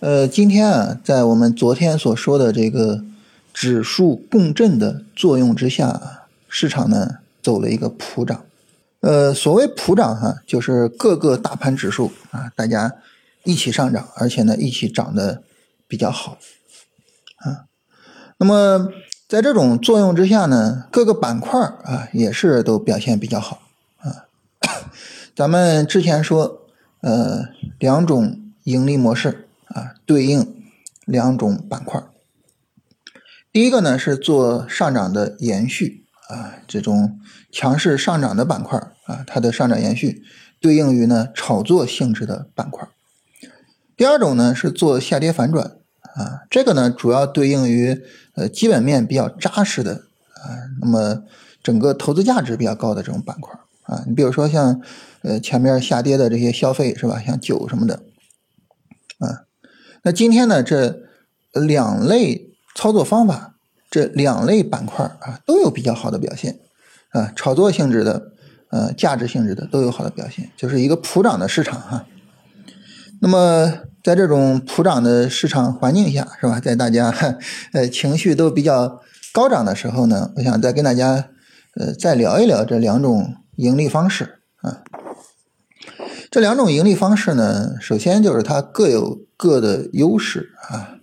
呃，今天啊，在我们昨天所说的这个指数共振的作用之下，市场呢走了一个普涨。呃，所谓普涨哈，就是各个大盘指数啊，大家一起上涨，而且呢一起涨得比较好啊。那么在这种作用之下呢，各个板块啊也是都表现比较好啊。咱们之前说，呃，两种盈利模式。啊，对应两种板块。第一个呢是做上涨的延续啊，这种强势上涨的板块啊，它的上涨延续对应于呢炒作性质的板块。第二种呢是做下跌反转啊，这个呢主要对应于呃基本面比较扎实的啊，那么整个投资价值比较高的这种板块啊，你比如说像呃前面下跌的这些消费是吧，像酒什么的。那今天呢，这两类操作方法，这两类板块啊，都有比较好的表现啊，炒作性质的，呃，价值性质的都有好的表现，就是一个普涨的市场哈。那么在这种普涨的市场环境下，是吧？在大家呃情绪都比较高涨的时候呢，我想再跟大家呃再聊一聊这两种盈利方式啊。这两种盈利方式呢，首先就是它各有各的优势啊，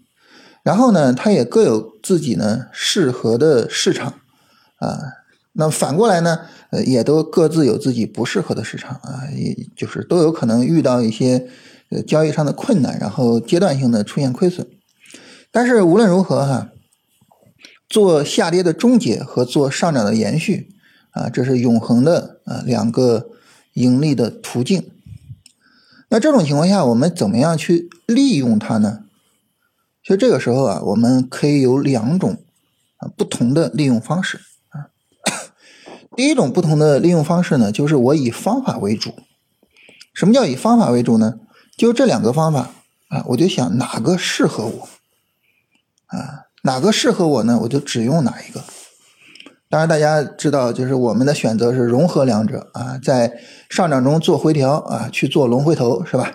然后呢，它也各有自己呢适合的市场啊。那反过来呢，呃，也都各自有自己不适合的市场啊，也就是都有可能遇到一些呃交易上的困难，然后阶段性的出现亏损。但是无论如何哈，做下跌的终结和做上涨的延续啊，这是永恒的啊两个盈利的途径。那这种情况下，我们怎么样去利用它呢？其实这个时候啊，我们可以有两种啊不同的利用方式啊。第一种不同的利用方式呢，就是我以方法为主。什么叫以方法为主呢？就这两个方法啊，我就想哪个适合我啊，哪个适合我呢，我就只用哪一个。当然，大家知道，就是我们的选择是融合两者啊，在上涨中做回调啊，去做龙回头，是吧？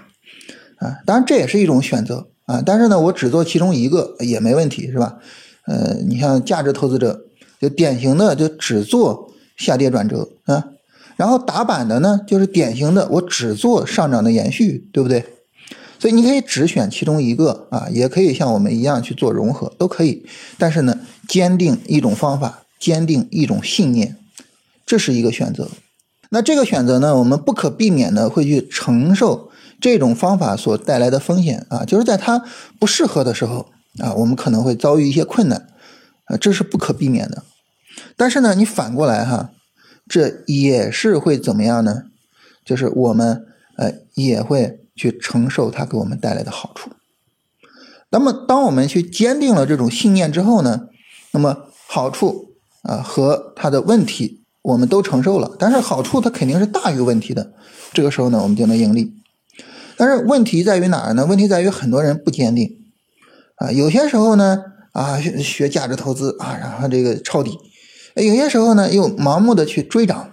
啊，当然这也是一种选择啊。但是呢，我只做其中一个也没问题，是吧？呃，你像价值投资者，就典型的就只做下跌转折啊。然后打板的呢，就是典型的我只做上涨的延续，对不对？所以你可以只选其中一个啊，也可以像我们一样去做融合，都可以。但是呢，坚定一种方法。坚定一种信念，这是一个选择。那这个选择呢，我们不可避免的会去承受这种方法所带来的风险啊，就是在它不适合的时候啊，我们可能会遭遇一些困难啊，这是不可避免的。但是呢，你反过来哈，这也是会怎么样呢？就是我们呃也会去承受它给我们带来的好处。那么，当我们去坚定了这种信念之后呢，那么好处。啊，和它的问题我们都承受了，但是好处它肯定是大于问题的。这个时候呢，我们就能盈利。但是问题在于哪儿呢？问题在于很多人不坚定啊。有些时候呢，啊学价值投资啊，然后这个抄底；有些时候呢，又盲目的去追涨，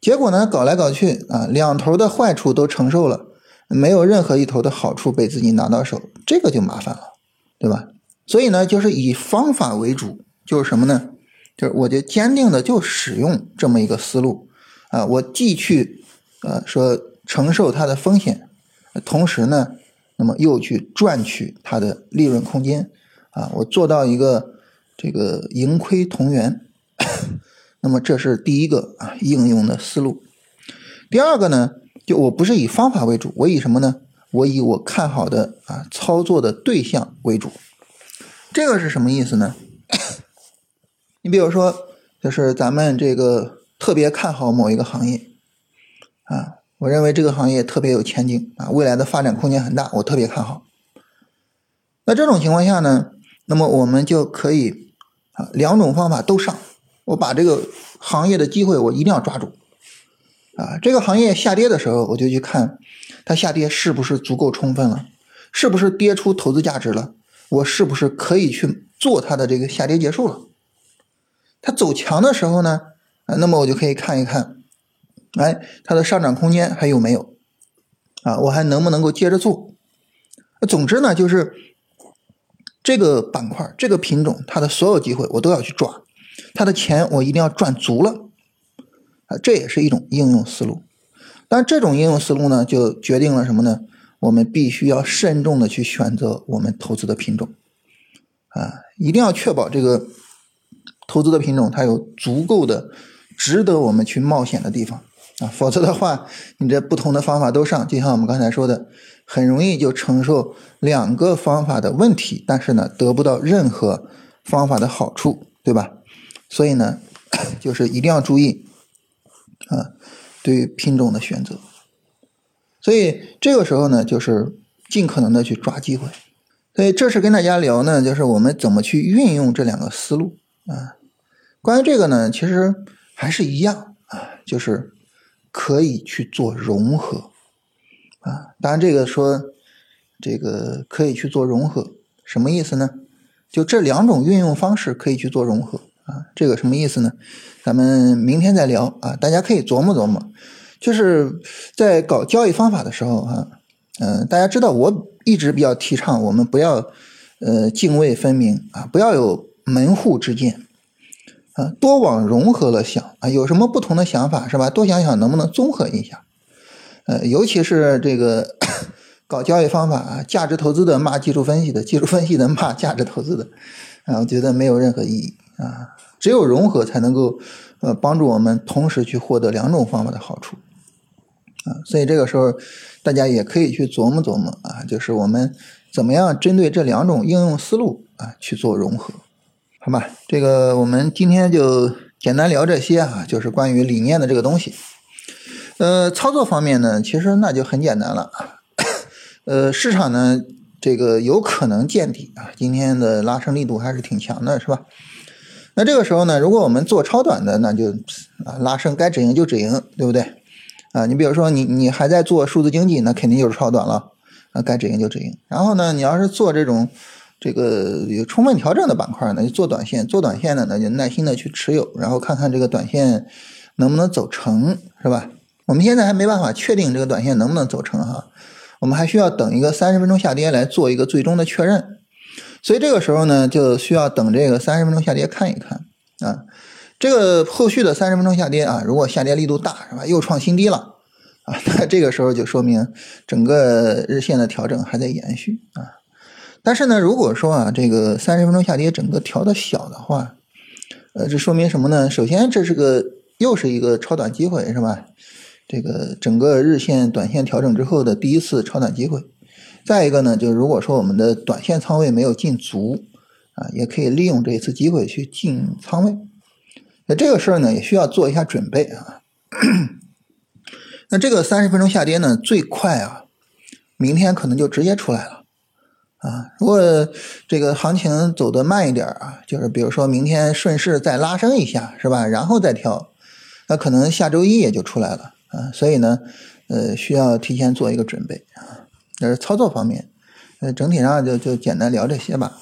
结果呢，搞来搞去啊，两头的坏处都承受了，没有任何一头的好处被自己拿到手，这个就麻烦了，对吧？所以呢，就是以方法为主，就是什么呢？就是我就坚定的就使用这么一个思路，啊，我既去呃说承受它的风险，同时呢，那么又去赚取它的利润空间，啊，我做到一个这个盈亏同源，那么这是第一个啊应用的思路。第二个呢，就我不是以方法为主，我以什么呢？我以我看好的啊操作的对象为主。这个是什么意思呢？你比如说，就是咱们这个特别看好某一个行业，啊，我认为这个行业特别有前景啊，未来的发展空间很大，我特别看好。那这种情况下呢，那么我们就可以啊，两种方法都上，我把这个行业的机会我一定要抓住，啊，这个行业下跌的时候，我就去看它下跌是不是足够充分了，是不是跌出投资价值了，我是不是可以去做它的这个下跌结束了。它走强的时候呢，啊，那么我就可以看一看，哎，它的上涨空间还有没有？啊，我还能不能够接着做？总之呢，就是这个板块、这个品种，它的所有机会我都要去抓，它的钱我一定要赚足了啊，这也是一种应用思路。但这种应用思路呢，就决定了什么呢？我们必须要慎重的去选择我们投资的品种啊，一定要确保这个投资的品种它有足够的值得我们去冒险的地方啊，否则的话，你这不同的方法都上，就像我们刚才说的。很容易就承受两个方法的问题，但是呢，得不到任何方法的好处，对吧？所以呢，就是一定要注意啊，对于品种的选择。所以这个时候呢，就是尽可能的去抓机会。所以这是跟大家聊呢，就是我们怎么去运用这两个思路啊。关于这个呢，其实还是一样啊，就是可以去做融合。啊，当然这个说，这个可以去做融合，什么意思呢？就这两种运用方式可以去做融合啊，这个什么意思呢？咱们明天再聊啊，大家可以琢磨琢磨。就是在搞交易方法的时候哈，嗯，大家知道我一直比较提倡我们不要呃泾渭分明啊，不要有门户之见啊，多往融合了想啊，有什么不同的想法是吧？多想想能不能综合一下。呃，尤其是这个 搞交易方法啊，价值投资的骂技术分析的，技术分析的骂价值投资的，啊，我觉得没有任何意义啊。只有融合才能够呃帮助我们同时去获得两种方法的好处啊。所以这个时候大家也可以去琢磨琢磨啊，就是我们怎么样针对这两种应用思路啊去做融合，好吧？这个我们今天就简单聊这些啊，就是关于理念的这个东西。呃，操作方面呢，其实那就很简单了。呃，市场呢，这个有可能见底啊，今天的拉升力度还是挺强的，是吧？那这个时候呢，如果我们做超短的，那就啊，拉升该止盈就止盈，对不对？啊，你比如说你你还在做数字经济，那肯定就是超短了，啊，该止盈就止盈。然后呢，你要是做这种这个有充分调整的板块呢，就做短线，做短线的呢就耐心的去持有，然后看看这个短线能不能走成，是吧？我们现在还没办法确定这个短线能不能走成哈，我们还需要等一个三十分钟下跌来做一个最终的确认，所以这个时候呢，就需要等这个三十分钟下跌看一看啊，这个后续的三十分钟下跌啊，如果下跌力度大是吧，又创新低了啊，那这个时候就说明整个日线的调整还在延续啊，但是呢，如果说啊这个三十分钟下跌整个调的小的话，呃，这说明什么呢？首先这是个又是一个超短机会是吧？这个整个日线、短线调整之后的第一次超短机会，再一个呢，就是如果说我们的短线仓位没有进足，啊，也可以利用这一次机会去进仓位。那这个事儿呢，也需要做一下准备啊。那这个三十分钟下跌呢，最快啊，明天可能就直接出来了啊。如果这个行情走得慢一点啊，就是比如说明天顺势再拉升一下，是吧？然后再调，那可能下周一也就出来了。啊，所以呢，呃，需要提前做一个准备啊。这是操作方面，呃，整体上就就简单聊这些吧。